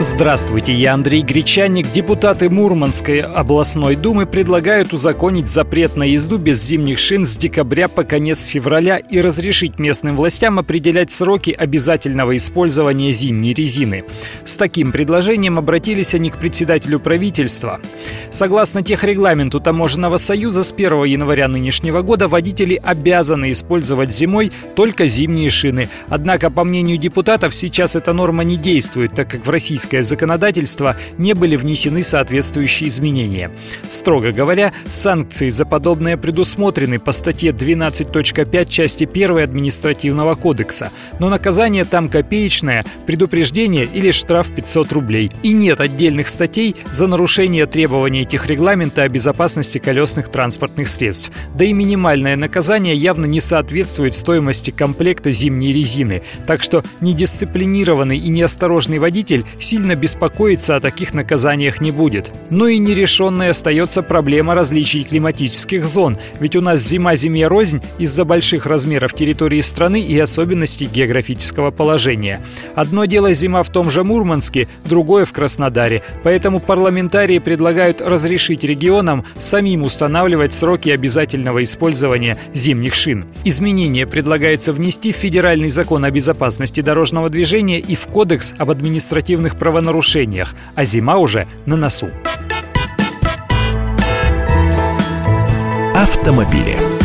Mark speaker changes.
Speaker 1: Здравствуйте, я Андрей Гречаник. Депутаты Мурманской областной думы предлагают узаконить запрет на езду без зимних шин с декабря по конец февраля и разрешить местным властям определять сроки обязательного использования зимней резины. С таким предложением обратились они к председателю правительства. Согласно техрегламенту Таможенного союза, с 1 января нынешнего года водители обязаны использовать зимой только зимние шины. Однако, по мнению депутатов, сейчас эта норма не действует, так как в российском российское законодательство не были внесены соответствующие изменения. Строго говоря, санкции за подобное предусмотрены по статье 12.5 части 1 административного кодекса, но наказание там копеечное, предупреждение или штраф 500 рублей. И нет отдельных статей за нарушение требований этих регламента о безопасности колесных транспортных средств. Да и минимальное наказание явно не соответствует стоимости комплекта зимней резины. Так что недисциплинированный и неосторожный водитель сильно беспокоиться о таких наказаниях не будет. Но и нерешенной остается проблема различий климатических зон, ведь у нас зима-зиме рознь из-за больших размеров территории страны и особенностей географического положения. Одно дело зима в том же Мурманске, другое в Краснодаре, поэтому парламентарии предлагают разрешить регионам самим устанавливать сроки обязательного использования зимних шин. Изменения предлагается внести в Федеральный закон о безопасности дорожного движения и в Кодекс об административных правах правонарушениях, а зима уже на носу.
Speaker 2: Автомобили.